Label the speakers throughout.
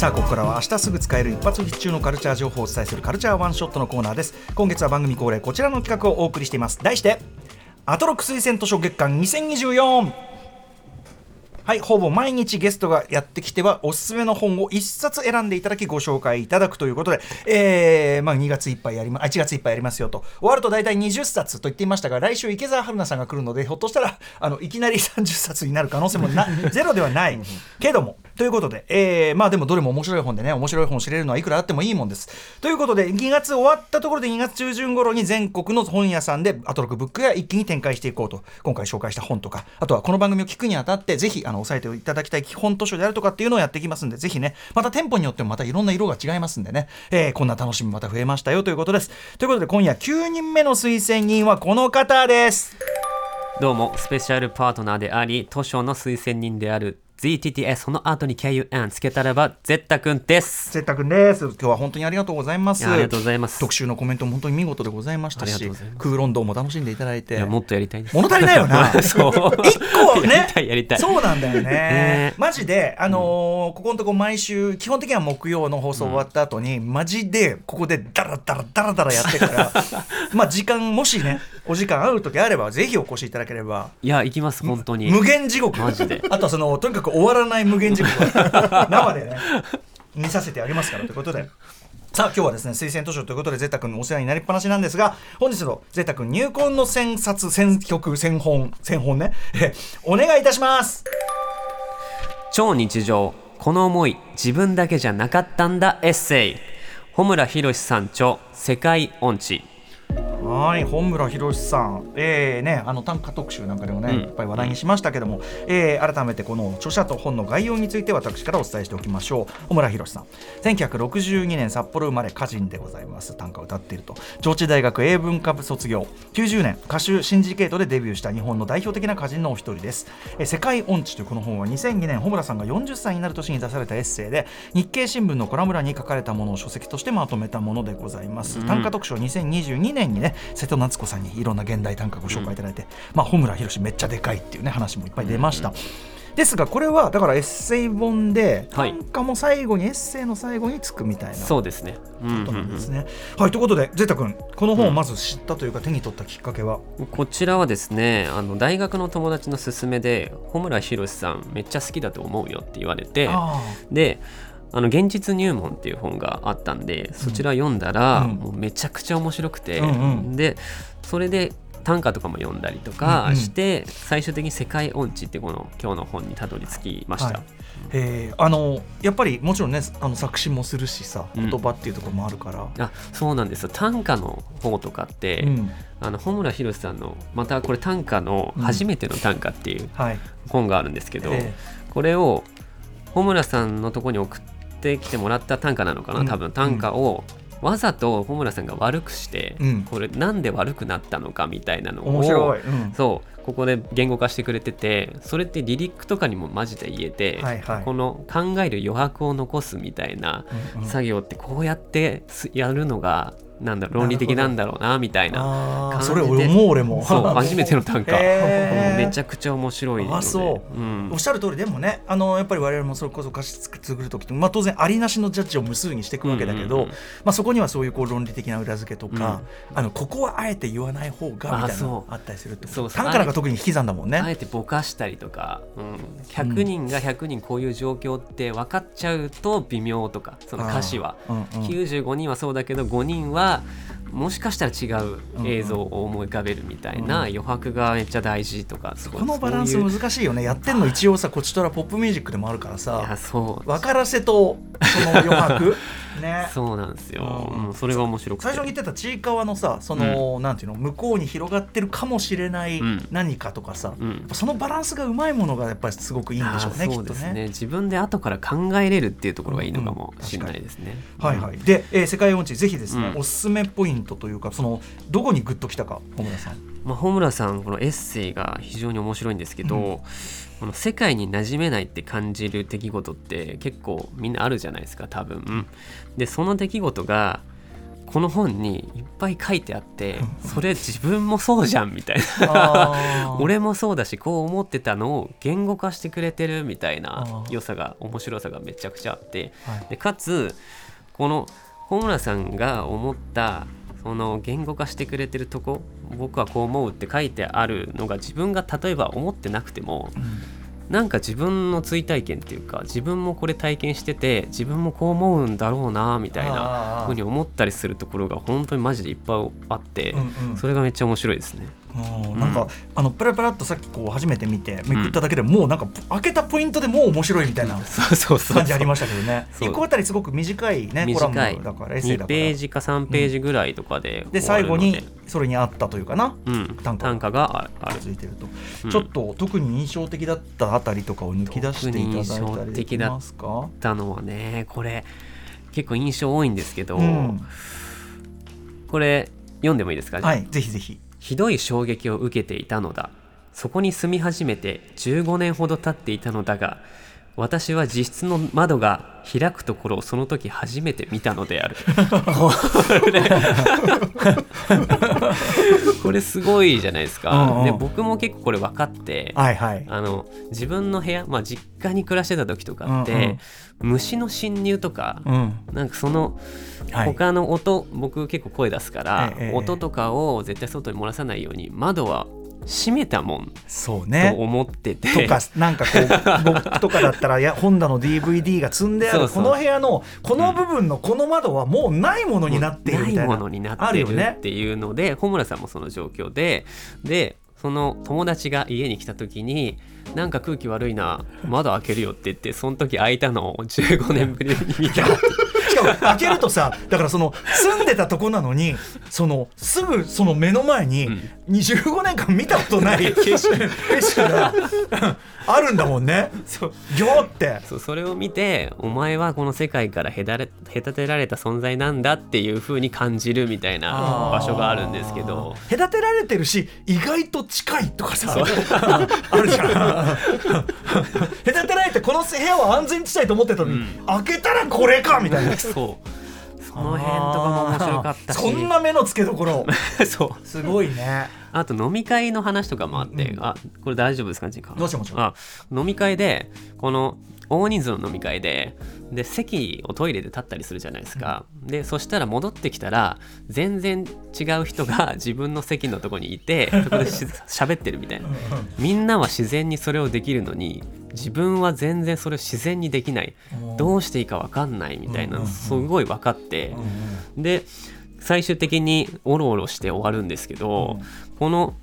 Speaker 1: さあここからは明日すぐ使える一発必中のカルチャー情報をお伝えするカルチャーワンショットのコーナーです。今月は番組恒例こちらの企画をお送りしています。題してアトロック推薦図書月間2024はいほぼ毎日ゲストがやってきてはおすすめの本を1冊選んでいただきご紹介いただくということで、えーまあ、2月いっぱいやりま1月いっぱいやりますよと。終わると大体20冊と言っていましたが来週池澤春菜さんが来るのでひょっとしたらあのいきなり30冊になる可能性もな ゼロではない。けどもということで、えー、まあでもどれも面白い本でね面白い本を知れるのはいくらあってもいいもんです。ということで2月終わったところで2月中旬頃に全国の本屋さんでアトロクブックが一気に展開していこうと今回紹介した本とかあとはこの番組を聞くにあたってぜひあの押さえていただきたい基本図書であるとかっていうのをやっていきますんでぜひねまた店舗によってもまたいろんな色が違いますんでね、えー、こんな楽しみまた増えましたよということです。ということで今夜9人目の推薦人はこの方です。
Speaker 2: どうもスペシャルパートナーであり図書の推薦人である ZTTS その後に KUN つけたらばゼッタくんです。
Speaker 1: ゼッタくんです。今日は本当にありがとうございます。
Speaker 2: ありがとうございます。
Speaker 1: 特集のコメントも本当に見事でございましたし空論道も楽しんでいただいて。い
Speaker 2: やもっとやりたいです。
Speaker 1: 物足りないよな。
Speaker 2: そう。
Speaker 1: 一個ね。
Speaker 2: やりたいやりたい。
Speaker 1: そうなんだよね。
Speaker 2: ね。
Speaker 1: マジであのーここのとこ毎週基本的には木曜の放送終わった後に、マジでここでダラダラダラダラやってから まあ時間もしねお時間合う時あればぜひお越しいただければ。
Speaker 2: いや行きます本当に。
Speaker 1: 無限地獄。
Speaker 2: マジで。
Speaker 1: あとはそのとにかく終わらない無限地獄を 生でね見させてあげますからということで。さあ今日はですね推薦図書ということでゼッタ君のお世話になりっぱなしなんですが本日のゼッタ君入魂の選冊選曲選本選本ね。えお願いいたします。
Speaker 2: 超日常この思い自分だけじゃなかったんだエッセイ。穂村博さん著世界音痴
Speaker 1: はい本村博さん、えーね、あの短歌特集なんかでもね、
Speaker 2: うん。
Speaker 1: いっぱい話題にしましたけども、えー改めてこの著者と本の概要について私からお伝えしておきましょう。本村博さん。1962年札幌生まれ歌人でございます。短歌を歌っていると。上智大学英文科部卒業。90年歌手シンジケートでデビューした日本の代表的な歌人のお一人です、えー世界音痴というこの本は2002年本村さんが40歳になる年に出されたエッセイで日経新聞のコラム欄に書かれたものを書籍としてまとめたものでございます、短歌特集は2022年にね瀬戸夏子さんにいろんな現代短歌ご紹介いただいて、まあ穂村博めっちゃでかいっていうね話もいっぱい出ました、ですがこれはだからエッセイ本で
Speaker 2: はい。
Speaker 1: 短歌も最後にエッセイの最後につくみたいな
Speaker 2: そうですね。うん
Speaker 1: ことなんです
Speaker 2: うん
Speaker 1: ね。はいということでゼータ君この本をまず知ったというか手に取ったきっかけは、
Speaker 2: うんこちらはですねあの大学の友達の勧めで穂村博さんめっちゃ好きだと思うよって言われて
Speaker 1: あ
Speaker 2: であの現実入門っていう本があったんでそちら読んだら、
Speaker 1: うん。
Speaker 2: もうめちゃくちゃ面白くて、
Speaker 1: うんうん。
Speaker 2: でそれで短歌とかも読んだりとかして、最終的に「世界音痴」ってこの今日の本にたどり着きました、
Speaker 1: はい。えー。あのやっぱりもちろんねあの作詞もするしさ
Speaker 2: うん。
Speaker 1: 言葉っていうところもあるから、
Speaker 2: あそうなんですよ。短歌の方とかって、
Speaker 1: うん。
Speaker 2: あの穂村博さんのまたこれ短歌の「初めての短歌」っていう
Speaker 1: はい。
Speaker 2: 本があるんですけど、
Speaker 1: え
Speaker 2: これを穂村さんのとこに送ってきてもらった短歌なのか
Speaker 1: うん。
Speaker 2: な多分短歌をわざと穂村さんが悪くして、
Speaker 1: うん。
Speaker 2: これなんで悪くなったのかみたいなのを
Speaker 1: 面白い、うん。
Speaker 2: そうここで言語化してくれててそれってリリックとかにもマジで言えて、
Speaker 1: はいはい。
Speaker 2: この考える余白を残すみたいな作業ってこうやってすやるのがなんだ論理的なんだろうなみたいな
Speaker 1: それ俺思う俺も。
Speaker 2: そう初めての短歌、めちゃくちゃ面白い
Speaker 1: あそう。
Speaker 2: うん。
Speaker 1: おっしゃる通り。でもねあのやっぱり我々もそれこそ歌詞作る時って、まあ、当然ありなしのジャッジを無数にしていくわけだけど、
Speaker 2: うんうんうん。
Speaker 1: まあ、そこにはそういうこう論理的な裏付けとか、あのここはあえて言わない方がみたいなのあったりする
Speaker 2: そう
Speaker 1: 短歌なんか特に引き算だもんね。
Speaker 2: あえてぼかしたりとか、うん、100人が100人こういう状況って分かっちゃうと微妙とかその歌詞は、
Speaker 1: うんうん。
Speaker 2: 95人はそうだけど5人はがもしかしたら違う映像を思い浮かべるみたいな余白がめっちゃ大事とか
Speaker 1: このバランス難しいよね。やってんの一応さこちとらポップミュージックでもあるからさ。
Speaker 2: そう。
Speaker 1: 分からせとその余白。ね。
Speaker 2: そうなんですよ、
Speaker 1: うん。
Speaker 2: うんそれが面白くて。
Speaker 1: 最初に言ってたちいかわのさその、なんていうの向こうに広がってるかもしれない
Speaker 2: うん。
Speaker 1: 何かとかさ、
Speaker 2: うん。
Speaker 1: そのバランスがうまいものがやっぱりすごくいいんでしょうね
Speaker 2: あー
Speaker 1: きっとね。
Speaker 2: そうですね。自分で後から考えれるっていうところがいいのかもしれないですね、
Speaker 1: はいはい、で、えー世界音痴ぜひですね、
Speaker 2: うん。
Speaker 1: おすすめポイントというかそのどこにグッときたか小村さん。
Speaker 2: まあ、穂村さんこのエッセイが非常に面白いんですけど、
Speaker 1: うん。
Speaker 2: この世界に馴染めないって感じる出来事って結構みんなあるじゃないですか多分。でその出来事がこの本にいっぱい書いてあってそれ自分もそうじゃんみたいな。俺もそうだしこう思ってたのを言語化してくれてるみたいな良さが面白さがめちゃくちゃあって。
Speaker 1: はい。
Speaker 2: でかつこの穂村さんが思ったその言語化してくれてるとこ僕はこう思うって書いてあるのが自分が例えば思ってなくても
Speaker 1: うん。
Speaker 2: なんか自分の追体験っていうか自分もこれ体験してて自分もこう思うんだろうなみたいなふうに思ったりするところが本当にマジでいっぱいあって
Speaker 1: うんうん。
Speaker 2: それがめっちゃ面白いですね。
Speaker 1: うん。なんか、あのプラプラっとさっきこう初めて見てめくっただけでもうなんか開けたポイントでもう面白いみたいな
Speaker 2: そうそうそう
Speaker 1: 感じありましたけどね。
Speaker 2: そう。
Speaker 1: 一個あたりすごく短いねコラムだからエッセイだ
Speaker 2: 2
Speaker 1: から。
Speaker 2: ページか3ページぐらいとかで
Speaker 1: で
Speaker 2: 終わるので。
Speaker 1: 最後にそれにあったというかな。
Speaker 2: うん、
Speaker 1: 短歌
Speaker 2: が。あある。
Speaker 1: ついてると、
Speaker 2: うん。
Speaker 1: ちょっと特に印象的だったあたりとかを抜き出していただいたりできますか？
Speaker 2: たのはねこれ結構印象多いんですけど、
Speaker 1: うん。
Speaker 2: これ読んでもいいですか、
Speaker 1: はいぜひぜひ
Speaker 2: ひどい衝撃を受けていたのだ。そこに住み始めて15年ほど経っていたのだが私は自室の窓が開くところをその時初めて見たのである。こ れこれすごいじゃないですか、
Speaker 1: うんうん。
Speaker 2: で僕も結構これ分かって
Speaker 1: はいはい。
Speaker 2: あの自分の部屋、まあ、実家に暮らしてた時とかって、虫の侵入とか、
Speaker 1: うん。
Speaker 2: なんかその
Speaker 1: はい。
Speaker 2: 他の音、僕結構声出すから、
Speaker 1: ええ。
Speaker 2: 音とかを絶対外に漏らさないように窓は閉めたもんと
Speaker 1: そうね。
Speaker 2: 思ってて、
Speaker 1: とかなんかこう 僕とかだったらいや本棚の DVD が積んであるこの部屋のこの部分のこの窓はもうないものになっているみたいな
Speaker 2: ないものにな
Speaker 1: あ
Speaker 2: ってる
Speaker 1: るよね。
Speaker 2: っていうので穂村さんもその状況ででその友達が家に来た時になんか空気悪いな窓開けるよって言ってその時開いたのを15年ぶりに見たって
Speaker 1: しかも開けるとさだからその住んでたとこなのにそのすぐその目の前に
Speaker 2: うん。
Speaker 1: 25年間見たことない 景色があるんだもんね。ギョーって。
Speaker 2: そうそれを見てお前はこの世界から隔れ隔てられた存在なんだっていう風に感じるみたいな場所があるんですけど。
Speaker 1: 隔てられてるし意外と近いとかさあるじゃん。隔てられてこの部屋は安全地帯と思ってたのに、開けたらこれかみたいな。
Speaker 2: そう。その辺とかも面白かったし。
Speaker 1: そんな目の付けどころ。
Speaker 2: そう。
Speaker 1: すごいね。
Speaker 2: あと飲み会の話とかもあって、
Speaker 1: うん。
Speaker 2: あこれ大丈夫ですかジンカ
Speaker 1: もちろんもちろん。
Speaker 2: あ飲み会でこの大人数の飲み会でで席をトイレで立ったりするじゃないですか、でそしたら戻ってきたら全然違う人が 自分の席のとこにいてそこでし喋ってるみたいな。みんなは自然にそれをできるのに自分は全然それを自然にできない。どうしていいか分かんないみたいなすごい分かって。で最終的にオロオロして終わるんですけど、この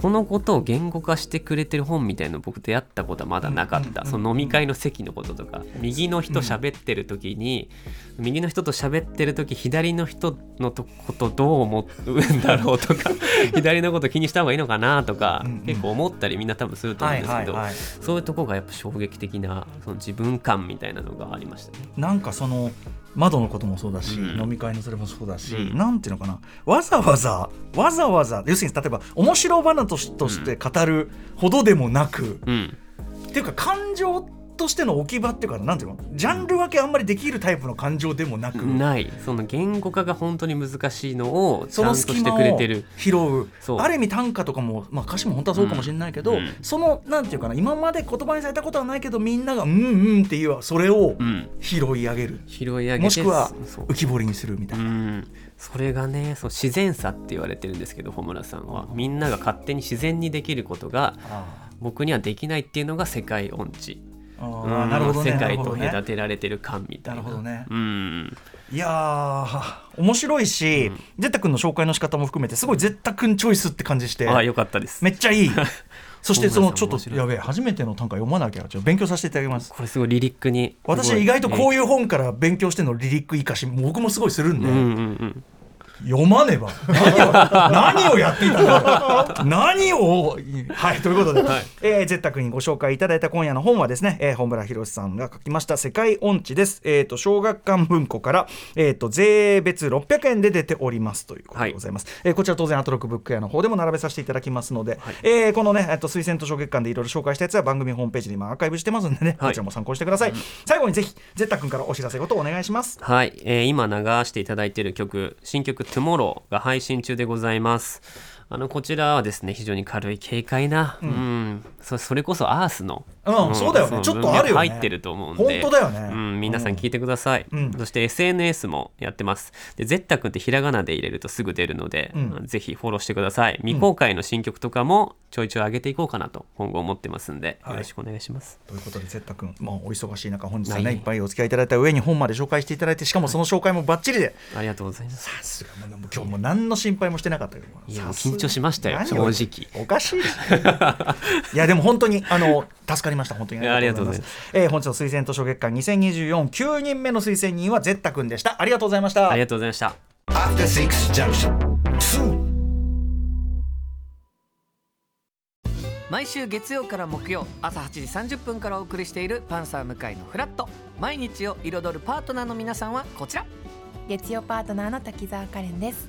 Speaker 2: このことを言語化してくれてる本みたいなの僕出会ったことはまだなかった、
Speaker 1: うんうんうんうん。
Speaker 2: その飲み会の席のこととか右の人喋ってる時に、右の人と喋ってる時左の人のとことどう思うんだろうとか 左のこと気にした方がいいのかなとか、
Speaker 1: うんうん。
Speaker 2: 結構思ったりみんな多分すると思うんですけど、そういうとこがやっぱ衝撃的なその自分感みたいなのがありましたね。
Speaker 1: なんかその窓のこともそうだし、
Speaker 2: うん。
Speaker 1: 飲み会のそれもそうだし、
Speaker 2: うん。
Speaker 1: なんていうのかなわざわざわざわざ要するに例えば面白話として語るほどでもなく、
Speaker 2: うん。
Speaker 1: っていうか感情としての置き場っていうかなんていうのジャンル分けあんまりできるタイプの感情でもなく、
Speaker 2: ない。その言語化が本当に難しいのをち
Speaker 1: その
Speaker 2: ゃんとしてくれてる。
Speaker 1: 拾う。
Speaker 2: そう。
Speaker 1: ある意味短歌とかも、まあ、歌詞も本当はそうかもしれないけど、
Speaker 2: うん。
Speaker 1: そのなんていうかな今まで言葉にされたことはないけどみんながうんうんっていうそれを
Speaker 2: うん。
Speaker 1: 拾い上げる、
Speaker 2: 拾い上げて
Speaker 1: もしくは浮き彫りにするみたいうな。
Speaker 2: ん。それがねそう自然さって言われてるんですけど穂村さんは。みんなが勝手に自然にできることが
Speaker 1: あ。
Speaker 2: 僕にはできないっていうのが世界音痴
Speaker 1: なるほどね。
Speaker 2: 世界と隔てられてる感みたいな。
Speaker 1: なるほどね。
Speaker 2: うん。
Speaker 1: いやー面白いし、ゼッタ君の紹介の仕方も含めてすごいゼッタ君チョイスって感じして
Speaker 2: あよかったです。
Speaker 1: めっちゃいい。そしてそのちょっとやべえ初めての短歌読まなきゃちょっと勉強させていただきます。
Speaker 2: これすごいリリックに
Speaker 1: 私意外とこう
Speaker 2: い
Speaker 1: いう本から勉強してのリリックいいかし僕もすごいするんで、
Speaker 2: うんうんうん
Speaker 1: 読まねば。何を何をやっていた何を？はいということで、
Speaker 2: はい。
Speaker 1: えー、ゼッタ君にご紹介いただいた今夜の本はですね、えー、本村博さんが書きました「世界音痴」です、えー、と小学館文庫から、えー、と税別600円で出ておりますということでございます、えーこちら当然アトロックブック屋の方でも並べさせていただきますので、えーこのね、えー、と推薦図書月間でいろいろ紹介したやつは番組ホームページに今アーカイブしてますんでね、
Speaker 2: はい。
Speaker 1: こちらも参考にしてください、最後にぜひゼッタ君からお知らせことをお願いします。
Speaker 2: はい、えー今流していただいている曲新曲「Tomorrow」が配信中でございます。あのこちらはですね非常に軽い軽快な、うん。そそれこそアースの、
Speaker 1: うんそうだよね。ちょっとあるよね。
Speaker 2: 入ってると思うんで。
Speaker 1: 本当だよね。
Speaker 2: うん、皆さん聞いてください、
Speaker 1: うん。
Speaker 2: そして SNS もやってます。でゼッタ君ってひらがなで入れるとすぐ出るので、
Speaker 1: うん。
Speaker 2: ぜひフォローしてください。未公開の新曲とかもちょいちょい上げていこうかなと今後思ってますんで、
Speaker 1: はい。
Speaker 2: よろしくお願いします。
Speaker 1: ということで、ゼッタ君、まあ、お忙しい中、本日はね、
Speaker 2: はい。
Speaker 1: いっぱいお付き合いいただいた上に本まで紹介していただいて、しかもその紹介もバッチリで、
Speaker 2: ありがとうございます。
Speaker 1: さすが、もう今日も何の心配もしてなかったけど、す
Speaker 2: 張しましたよ正
Speaker 1: おかしいですねいや、でも本当に、あの、助かりました、本当に。
Speaker 2: ありがとうございます。
Speaker 1: えー本日の推薦図書月間2024、9人目の推薦人はゼッタ君でした。ありがとうございました。
Speaker 2: あり。がとうございました。
Speaker 3: After Six Junction. 2.
Speaker 4: 毎週月曜から木曜朝8時30分からお送りしている「パンサー向井のフラット」毎日を彩るパートナーの皆さんはこちら。
Speaker 5: 月曜パートナーの滝沢カレンです